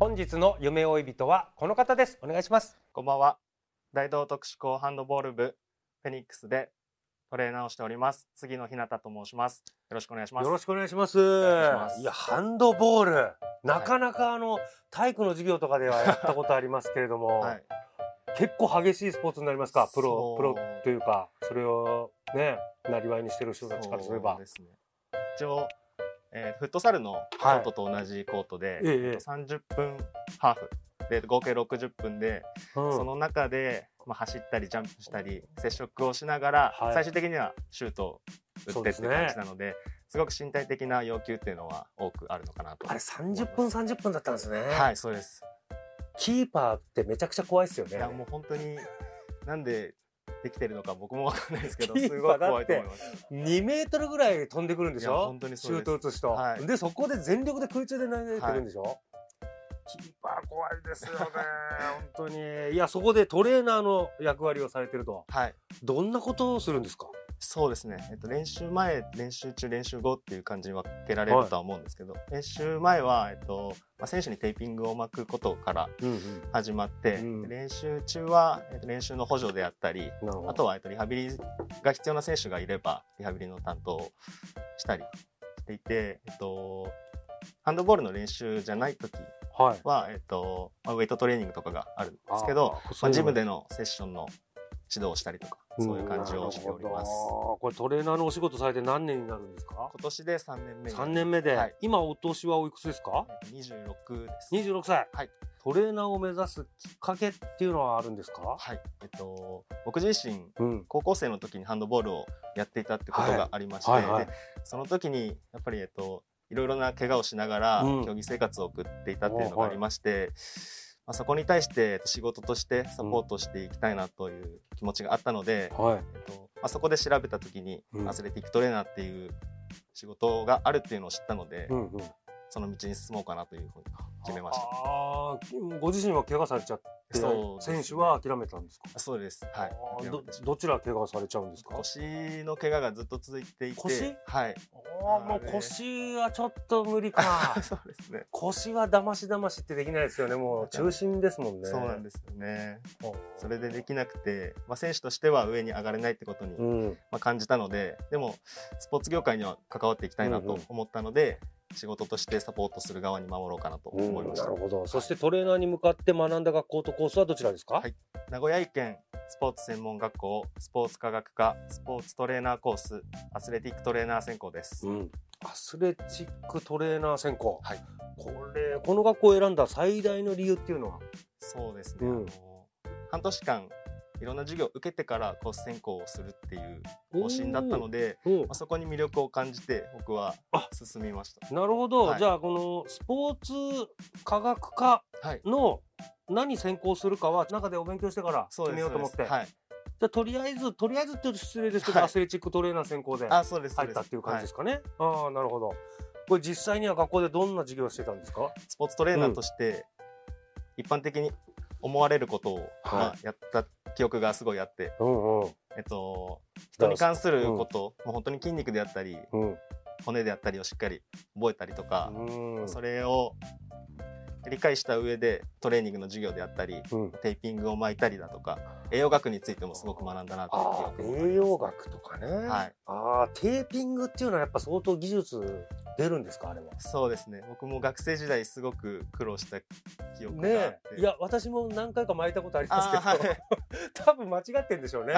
本日の夢追い人はこの方ですお願いしますこんばんは。大道特殊校ハンドボール部フェニックスでトレーナーをしております。杉野ひなたと申します。よろしくお願いします。よろしくお願いします願いやハンドボールなかなかあの体育の授業とかではやったことありますけれども、はい。結構激しいスポーツになりますか？プロプロというかそれをねなりわいにしてる人たちからすればそうですね。一応、えーフットサルのコートと同じコートで、ええええ。30分ハーフ。で合計60分で、うん。その中で、まあ、走ったりジャンプしたり接触をしながら、はい。最終的にはシュートを打ってっていう感じなので。すごく身体的な要求っていうのは多くあるのかなと。あれ30分30分だったんですね。はいそうです。キーパーってめちゃくちゃ怖いですよね。いやもう本当になんでできてるのか僕もわかんないですけど すごい怖いと思います。2メートルぐらい飛んでくるんでしょ？本当にシュート打つ人、はい。でそこで全力で空中で投げてるんでしょ、キーパー怖いですよね 本当に。いやそこでトレーナーの役割をされてるとはい。どんなことをするんですか？そうですね、えっと、練習前練習中練習後っていう感じに分けられるとは思うんですけど、練習前は、えっとまあ、選手にテーピングを巻くことからうんうん。始まって、うん。で練習中は、えっと、練習の補助であったりあとは、えっと、リハビリが必要な選手がいればリハビリの担当をしたりしていて、えっと、ハンドボールの練習じゃない時はい。は、えっとまあ、ウェイトトレーニングとかがあるんですけどまあ、ジムでのセッションの指導をしたりとかそういう感じをしております。これトレーナーのお仕事されて何年になるんですか？今年で3年目に。3年目で、はい。今お年はおいくつですか？26です。26歳、はい。トレーナーを目指すきっかけっていうのはあるんですか？はい。えっと、僕自身、うん。高校生の時にハンドボールをやっていたってことがありまして、はいはい。はいでその時に、やっぱり、えっと、いろいろな怪我をしながら、うん。競技生活を送っていたっていうのがありまして、まあ、そこに対してえっと仕事としてサポートしていきたいなという気持ちがあったので、はい。えっとまあ、そこで調べた時に、うん。アスレティックトレーナーっていう仕事があるっていうのを知ったので、うんうん。その道に進もうかなというふうに決めました。ああご自身は怪我されちゃって、ね。選手は諦めたんですか？そうです。はい。どどちら怪我されちゃうんですか？腰の怪我がずっと続いていて、腰？はい。ああもう腰はちょっと無理か。そうですね。腰はだましだましってできないですよね。もう中心ですもんね。そうなんですよね。すそれでできなくて、まあ、選手としては上に上がれないってことに、うん。まあ、感じたので、でも、スポーツ業界には関わっていきたいなうんうん。と思ったので、仕事としてサポートする側に守ろうかなと思いました。なるほど。そしてトレーナーに向かって学んだ学校とコースはどちらですか、はい。名古屋医研スポーツ専門学校スポーツ科学科スポーツトレーナーコースアスレティックトレーナー専攻です。うん、アスレチックトレーナー専攻、はい。これこの学校を選んだ最大の理由っていうのは？そうですね、うん。あの半年間いろんな授業を受けてからコース専攻をするっていう方針だったので、まあ、そこに魅力を感じて僕はあ。進みました。なるほど、はい。じゃあこのスポーツ科学科はい、の何専攻するかは中でお勉強してから決めようと思って、はい、じゃあとりあえずとりあえずって失礼ですけど、はい。アスレチックトレーナー専攻であそうですそうです。入ったっていう感じですかね、ああなるほど。これ実際には学校でどんな授業をしてたんですか？スポーツトレーナーとして一般的に思われることを、はい。まあ、やった記憶がすごいあって、うんうん。えっと、人に関すること、もう本当に筋肉であったりうん。骨であったりをしっかり覚えたりとか、うん。それを理解した上でトレーニングの授業であったりうん。テーピングを巻いたりだとか栄養学についてもすごく学んだなとあいう栄養学とかね、はい。あーテーピングっていうのはやっぱ相当技術出るんですか？あれは。そうですね。僕も学生時代すごく苦労した記憶があねって。えいや私も何回か巻いたことありますけど、はい 多分間違ってんでしょうね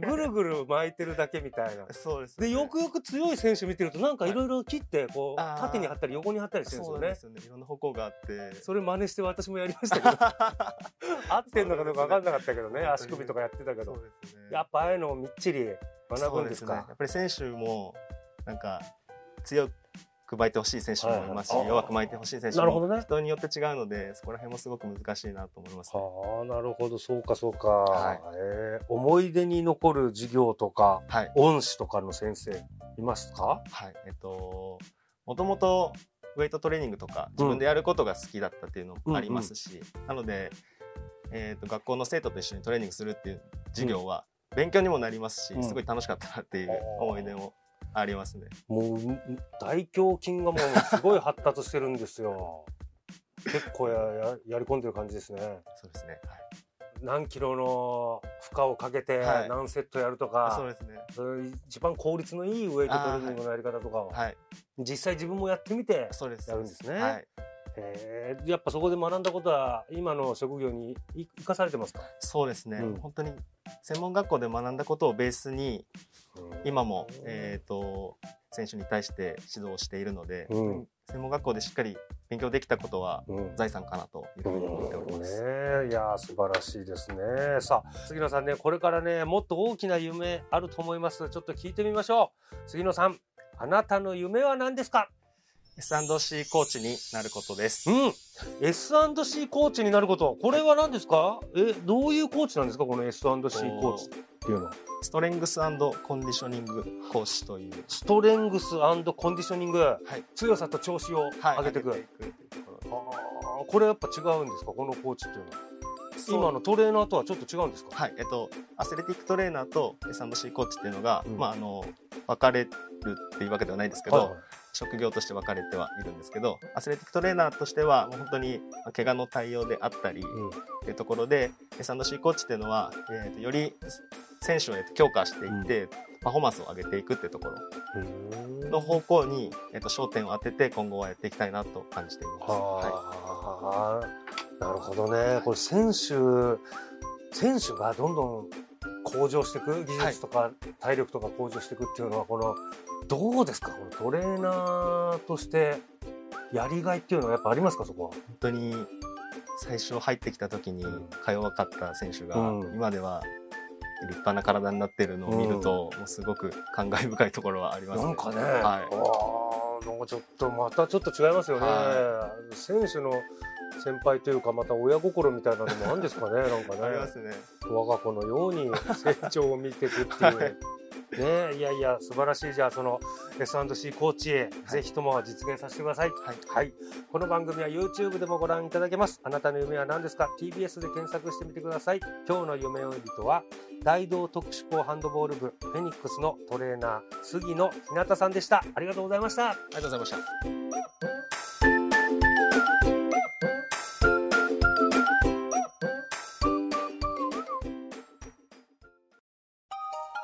ぐるぐる巻いてるだけみたいなそうですね。でよくよく強い選手見てるとなんかいろいろ切ってこう縦に貼ったり横に貼ったりしてるんですよねそうなんですよね。いろんな方向があって。それ真似して私もやりましたけど 合ってんのかどうか分かんなかったけどね足首とかやってたけど。やっぱああいうのをみっちり学ぶんですか？ね。やっぱり選手もなんか強く巻いてほしい選手もいますし、はいはい弱く巻いてほしい選手もね。人によって違うので、そこら辺もすごく難しいなと思います、ね。はあなるほど。そうかそうか、はい。えー思い出に残る授業とかはい。恩師とかの先生いますか？はい。えっと、もともとウェイトトレーニングとか自分でやることが好きだったっていうのもありますし、なので、えっと、学校の生徒と一緒にトレーニングするっていう授業は勉強にもなりますし、うん。すごい楽しかったなっていう思い出もありますね。もう大胸筋がもうすごい発達してるんですよ 結構やややり込んでる感じですねそうですね。何キロの負荷をかけてはい何セットやるとはい。そうか、ですね。そういう一番効率のいいウェイトトレーニングのやり方とかをはい。実際自分もやってみてそうです。やるんですねはい。へーやっぱそこで学んだことは今の職業にい生かされてますか、そうですね、うん。本当に専門学校で学んだことをベースに今も、えー、と選手に対して指導しているので、うん。専門学校でしっかり勉強できたことはうん。財産かなというふうに思っております。ねいやー素晴らしいですね。さあ杉野さんねこれからねもっと大きな夢あると思いますちょっと聞いてみましょう。杉野さんあなたの夢は何ですか？S&C コーチになることです。うん。S&C コーチになること。これは何ですか？えどういうコーチなんですか？この S&C コーチっていうの。はストレングスコンディショニング講師という、ストレングスコンディショニング。はい。強さと調子をはい、上げていく、上げていあーこれやっぱ違うんですか？このコーチっていうのは。今のトレーナーとはちょっと違うんですか？はい、えっと、アスレティックトレーナーと S&C コーチっていうのが、うん。まあ、あの、分かれるっていうわけではないですけど、はいはい職業として分かれてはいるんですけどアスレティックトレーナーとしてはもう本当にまあ怪我の対応であったりっていうところで S&C コーチっていうのは、えーとより選手をえーと強化していって、パフォーマンスを上げていくっていうところうん。の方向に、えー、と焦点を当てて今後はやっていきたいなと感じています。ははあ、なるほどね。これ選手、選手がどんどん向上してい。く、技術とか体力とか向上していくっていうのは、この、どうですか？このトレーナーとして、やりがいっていうのはやっぱありますか？そこは。い、本当に最初入ってきた時にか弱かった選手が、うん。今では立派な体になってるのを見ると、もうすごく感慨深いところはあります、なんかね、はい。あーなんかちょっとまたちょっと違いますよね。は選手の先輩というかまた親心みたいなのもあるんですかね なんかね。ありますね。我が子のように成長を見ていくっていう。はいねいやいや素晴らしいじゃあその S&C コーチへ、ぜひとも実現させてください。はいはい。この番組は YouTube でもご覧いただけます。あなたの夢は何ですか ?TBS で検索してみてください。今日の夢追い人は大道特殊工ハンドボール部フェニックスのトレーナー杉野ひなたさんでした。ありがとうございました。ありがとうございました。